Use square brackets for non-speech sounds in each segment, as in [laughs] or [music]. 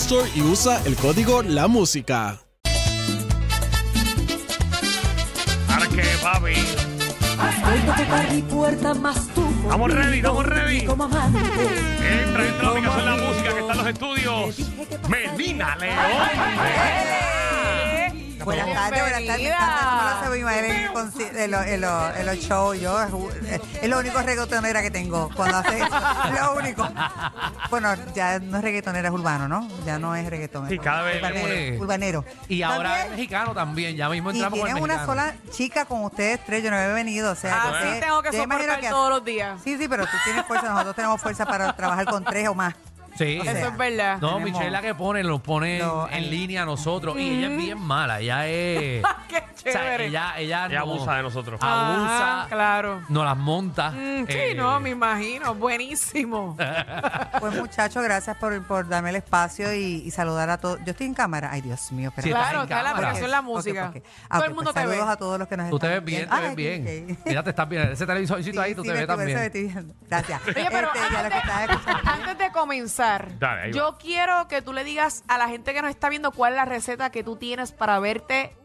Store y usa el código La Música. Ahora que, papi. Estoy a tocar mi puerta más tú. Estamos ready, estamos ready. Entra, entra la aplicación La Música que está en los estudios. Melina León. Buenas tardes, buenas tardes. Me encanta cómo lo hace Ismael en, los- en los- en los shows. Yo, es, es lo único reggaetonera que tengo cuando hace eso. [laughs] Lo único. Bueno, ya no es reggaetonera, es urbano, ¿no? Ya no es reggaeton. Sí, cada vez- urbanero. Urbanero. Y ahora También- es mexicano también, ya mismo y entramos con el tienen una mexicano. sola chica con ustedes tres, yo no había venido, o sea, Ah, que sí, ustedes- tengo que yo imagino soportar que- todos los días. Sí, sí, pero tú tienes fuerza, nosotros tenemos fuerza para trabajar con tres o más. Sí. O sea, Eso es verdad. No, tenemos- Michelle es la que pone, nos pone No, en, en línea a nosotros. Y ella es bien mala, ella es... [laughs] Qué o sea, chévere. ella, ella, Ella no- abusa de nosotros. Abusa, Ajá, claro. nos las monta. Mm, sí, eh, no, me imagino. Buenísimo. [laughs] Pues muchachos, gracias por, por darme el espacio y, y saludar a todos. Yo estoy en cámara. Ay, Dios mío, Sí, estás claro, en está la cámara. aplicación La Música. Ah, Todo ok, el mundo pues te ve. Saludos a todos los que nos Tú te están ves bien, te Ay, ves bien. ok. Mira, te estás bien. Ese televisorcito ahí, tú Sí, te sí, ves me también. estoy viendo. Gracias. Oye, pero Este, ya lo que antes, estaba de, escuchando. antes de comenzar, Dale, ahí va. yo quiero que tú le digas a la gente que nos está viendo cuál es la receta que tú tienes para verte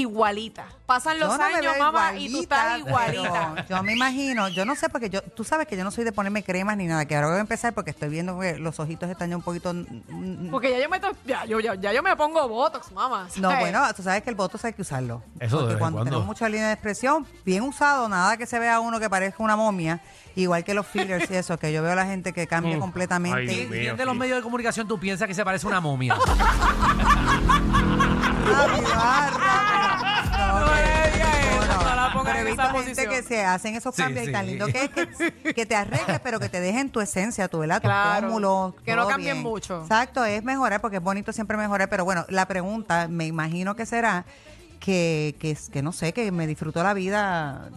igualita. Pasan los Yo no me años, veo mamá, y tú estás igualita, pero Yo me imagino, yo no sé, porque yo, tú sabes que yo no soy de ponerme cremas ni nada, que ahora voy a empezar porque estoy viendo que los ojitos están ya un poquito. mm, Porque ya yo me, to- ya, yo, ya, ya yo me pongo Botox, mamá. No, ¿sabes? bueno, tú sabes que el voto hay que usarlo. Eso de Porque vez en cuando cuando. tenemos mucha línea de expresión, bien usado, nada que se vea uno que parezca una momia, igual que los fillers y eso, que yo veo a la gente que cambia completamente. Ay, Dios mío. ¿Quién de los sí. medios de comunicación tú piensas que se parece a una momia? [laughs] pero he visto gente que se hacen esos cambios y tan lindo que es que, que te arregles, pero que te dejen tu esencia, tu, ¿verdad? tus Claro. Que no cambien bien. mucho. Exacto, es mejorar porque es bonito siempre mejorar, pero bueno, la pregunta me imagino que será que, que, que no sé, que me disfruto la vida,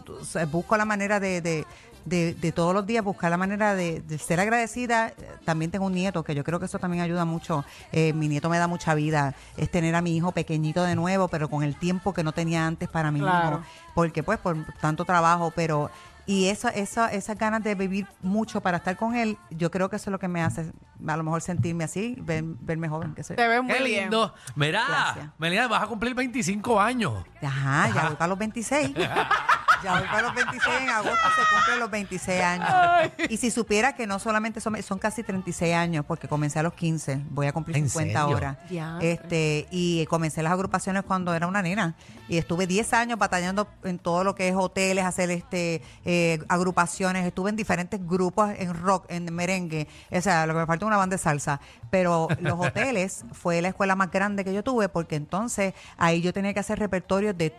busco la manera de, de- de todos los días, buscar la manera de, de ser agradecida. También tengo un nieto, que yo creo que eso también ayuda mucho. Eh, mi nieto me da mucha vida, es tener a mi hijo pequeñito de nuevo, pero con el tiempo que no tenía antes para mi Claro. hijo, porque pues por tanto trabajo, pero... Y eso, eso, esas ganas de vivir mucho para estar con él, yo creo que eso es lo que me hace a lo mejor sentirme así, ver- verme joven que soy. Te ves muy ¡Qué bien. lindo! Mira. Melina, vas a cumplir 25 años. Ajá, ya voy para los 26. [laughs] Ya voy para los 26, en agosto se cumplen los 26 años. Y si supiera que no solamente son, son casi 36 años, porque comencé a los 15, voy a cumplir ¿En 50 serio? ahora. Este, y comencé las agrupaciones cuando era una nena. Y estuve 10 años batallando en todo lo que es hoteles, hacer este eh, agrupaciones. Estuve en diferentes grupos en rock, en merengue. O sea, lo que me falta es una banda de salsa. Pero los [laughs] hoteles fue la escuela más grande que yo tuve, porque entonces ahí yo tenía que hacer repertorios de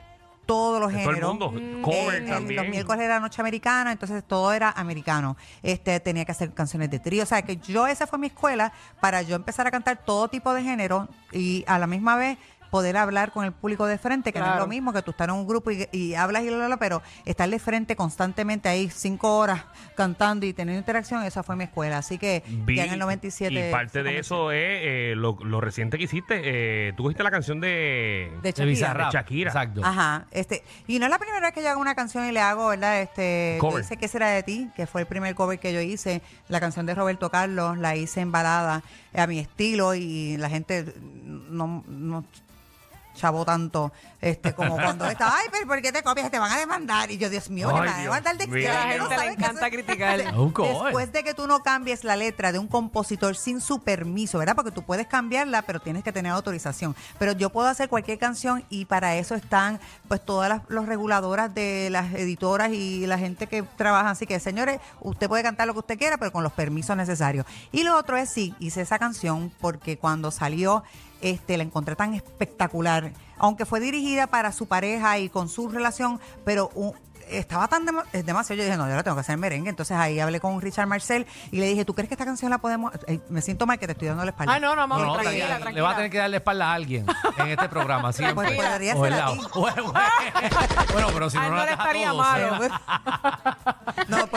todos los De todo el géneros. mundo. Eh, Cover eh, también. Los miércoles era noche americana, entonces todo era americano. Este tenía que hacer canciones de trío, o sea que yo esa fue mi escuela para yo empezar a cantar todo tipo de género y a la misma vez poder hablar con el público de frente, que no es lo mismo que tú estás en un grupo y, y hablas y bla, bla, bla, pero estar de frente constantemente ahí cinco horas cantando y teniendo interacción, esa fue mi escuela. Así que Vi- ya en el 97. Y parte de eso es eh, lo, lo reciente que hiciste. Eh, tú cogiste la canción de. De De Shakira. Bizarrap. De Shakira. Exacto. Ajá, este, y no es la primera vez que yo hago una canción y le hago, ¿verdad? Este, Cover. hice ¿Qué será de ti? Que fue el primer cover que yo hice. La canción de Roberto Carlos, la hice en balada a mi estilo y la gente no, no chavo tanto, este, como cuando está, ay, pero ¿por qué te copias? Te van a demandar. Y yo, Dios mío, que Ay, me van a demandar de? A la No gente le encanta hacer. criticar. [laughs] Después de que tú no cambies la letra de un compositor sin su permiso, ¿verdad? Porque tú puedes cambiarla, pero tienes que tener autorización. Pero yo puedo hacer cualquier canción y para eso están pues todas las los reguladoras de las editoras y la gente que trabaja. Así que, señores, usted puede cantar lo que usted quiera, pero con los permisos necesarios. Y lo otro es, sí, hice esa canción porque cuando salió, este, la encontré tan espectacular. Aunque fue dirigida para su pareja y con su relación, pero un- estaba tan es demasiado. Yo dije, no, yo la tengo que hacer merengue. Entonces ahí hablé con Richard Marcel y le dije, ¿tú crees que esta canción la podemos? Eh, me siento mal que te estoy dando la espalda. Ah, no, no, No, no, tranquila, le- tranquila. Le va a tener que darle espalda a alguien en este programa. Siempre. Pues podría O ser a ti. [laughs] Bueno, pero si no, no la le estaría malo. [laughs]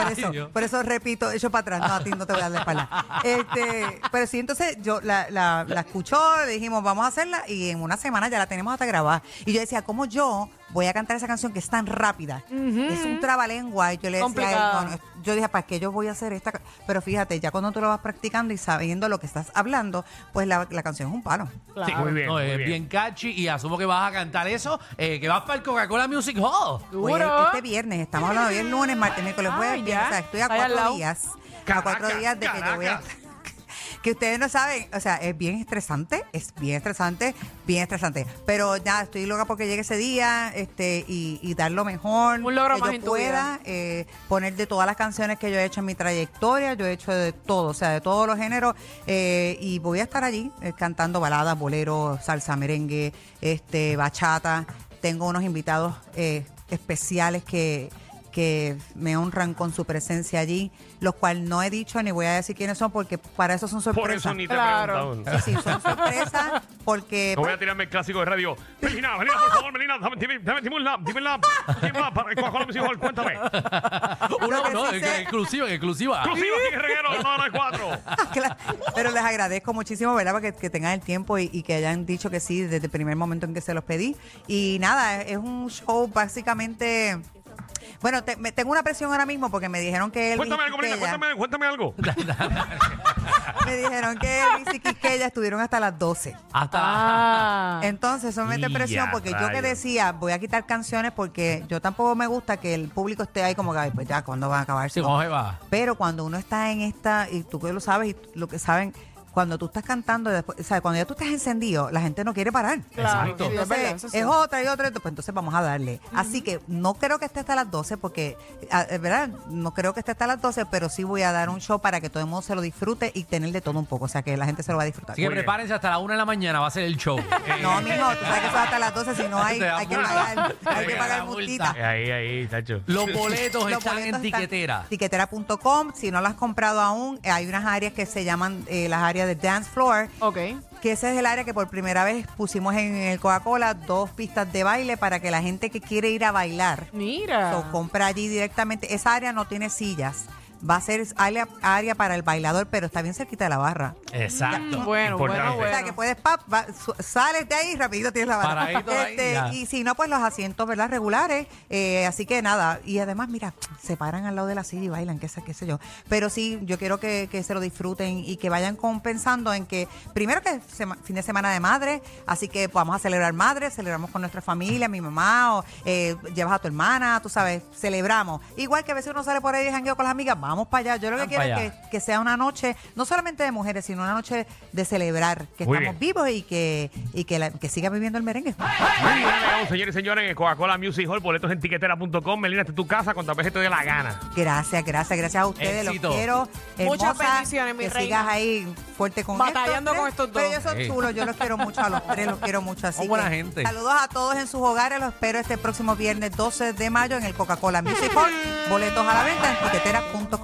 por eso, Dios. por eso repito, echo para atrás. No, a ti no te voy a dar la espalda. [laughs] Este, pero sí, entonces yo la, la, la escuchó, le dijimos, vamos a hacerla, y en una semana ya la tenemos hasta grabada. Y yo decía, ¿cómo yo voy a cantar esa canción que es tan rápida? Es un trabalengua. Y yo le decía, a él, Complicada. no, no, yo dije, ¿para qué yo voy a hacer esta? ca-?" Pero fíjate, ya cuando tú lo vas practicando y sabiendo lo que estás hablando, pues la, la canción es un palo. Claro. Muy bien, No, muy es bien. bien catchy y asumo que vas a cantar eso, eh, que vas para el Coca-Cola Music Hall. Pues Seguro. este viernes, estamos hablando hoy es lunes, martes, miércoles, jueves, viernes. ya. O sea, estoy a Está ahí al cuatro lado. días. a Caracas, cuatro días de que yo voy a. Caracas. Que ustedes no saben, o sea, es bien estresante, es bien estresante, bien estresante. Pero ya estoy loca porque llegue ese día este y, y dar lo mejor Un logro que más yo en tu pueda, eh, poner de todas las canciones que yo he hecho en mi trayectoria, yo he hecho de todo, o sea, de todos los géneros, eh, y voy a estar allí eh, cantando baladas, boleros, salsa, merengue, este, bachata. Tengo unos invitados especiales que que me honran con su presencia allí, los cuales no he dicho ni voy a decir quiénes son porque para eso son Por sorpresas. eso ni te Claro. Sí, sí, son sorpresas porque No voy pues, a tirarme el clásico de radio. Melina, Melina, por favor, Melina, dame, dime, dame, dime un lap, dime un lap, dime un lap para Coca-Cola Music Hall, cuéntame. Uno, que no, sí es sé- exclusiva, exclusiva. Exclusivo aquí en Reguero, no, no hay cuatro. Claro, Pero les agradezco muchísimo, ¿verdad? Porque que tengan el tiempo y, y que hayan dicho que sí desde el primer momento en que se los pedí. Y nada, es un show básicamente. Bueno, te- me- tengo una presión ahora mismo porque me dijeron que Elvis Cuéntame algo, Quisqueya- cuéntame, cuéntame algo. [laughs] [laughs] me dijeron que Elvis y Quisqueya estuvieron hasta las 12. Hasta. Ah. Entonces eso me mete presión porque yo que rayos. decía, voy a quitar canciones porque yo tampoco me gusta que el público esté ahí como que, "Ay, pues ya, ¿cuándo van a acabar? Sí, ¿cómo se va? Pero cuando uno está en esta, y tú que lo sabes, y lo que saben, cuando tú estás cantando, después, o sea, cuando ya tú estás encendido, la gente no quiere parar. Claro, Exacto. sí, es Entonces, verdad, sí. es otra y otra, pues entonces vamos a darle. Así que no creo que esté hasta las 12, porque, eh, ¿verdad? No creo que esté hasta las 12, pero sí voy a dar un show para que todo el mundo se lo disfrute y tener de todo un poco, o sea, que la gente se lo va a disfrutar. Así que prepárense hasta la una de la mañana, va a ser el show. [laughs] Eh, No, mijo, tú sabes que eso es hasta las 12, si no [laughs] hay, hay que pagar, hay que pagar multa. multita. Ahí, ahí, tacho. Los boletos Los están boletos en tiquetera. Tiquetera.com. Si no lo has comprado aún, eh, hay unas áreas que se llaman eh, las áreas de dance floor. Ok. Que ese es el área que por primera vez pusimos en el Coca-Cola dos pistas de baile para que la gente que quiere ir a bailar Mira. so, compra allí directamente. Esa área no tiene sillas. Va a ser área, área para el bailador, pero está bien cerquita de la barra. Exacto. Bueno, Importante. bueno, O sea, bueno. que puedes, pap, va- su- sales de ahí y rapidito tienes la barra. Paradito ahí, Este, ya. y si no, pues los asientos, ¿verdad? Regulares. eh, así que nada. Y además, mira, se paran al lado de la silla y bailan, qué sé, qué sé yo. Pero sí, yo quiero que, que se lo disfruten y que vayan compensando en que, primero que es sema- fin de semana de madre, así que vamos a celebrar madre, celebramos con nuestra familia, mi mamá, o eh, llevas a tu hermana, tú sabes, celebramos. Igual que a veces uno sale por ahí y jangueo con las amigas, vamos para allá. Yo lo que quiero es que, que sea una noche, no solamente de mujeres, sino una noche de celebrar que Muy estamos bien. vivos y que, y que, la- que siga viviendo el merengue. Muy bien, señores y señores, Coca-Cola Music Hall, boletos en tiquetera.com. Melina, esta es tu casa, cuantas veces te dé la gana. Gracias, gracias, gracias a ustedes. Éxito. Los quiero. Muchas hermosa, bendiciones, mi Que reina. sigas ahí fuerte con Batallando estos con estos dos. Pero ellos son Sí. chulos, yo los quiero mucho a los tres, los quiero mucho así. Buena que gente. Saludos a todos en sus hogares, los espero este próximo viernes 12 de mayo en el Coca-Cola Music Hall. Boletos a la venta en tiquetera.com.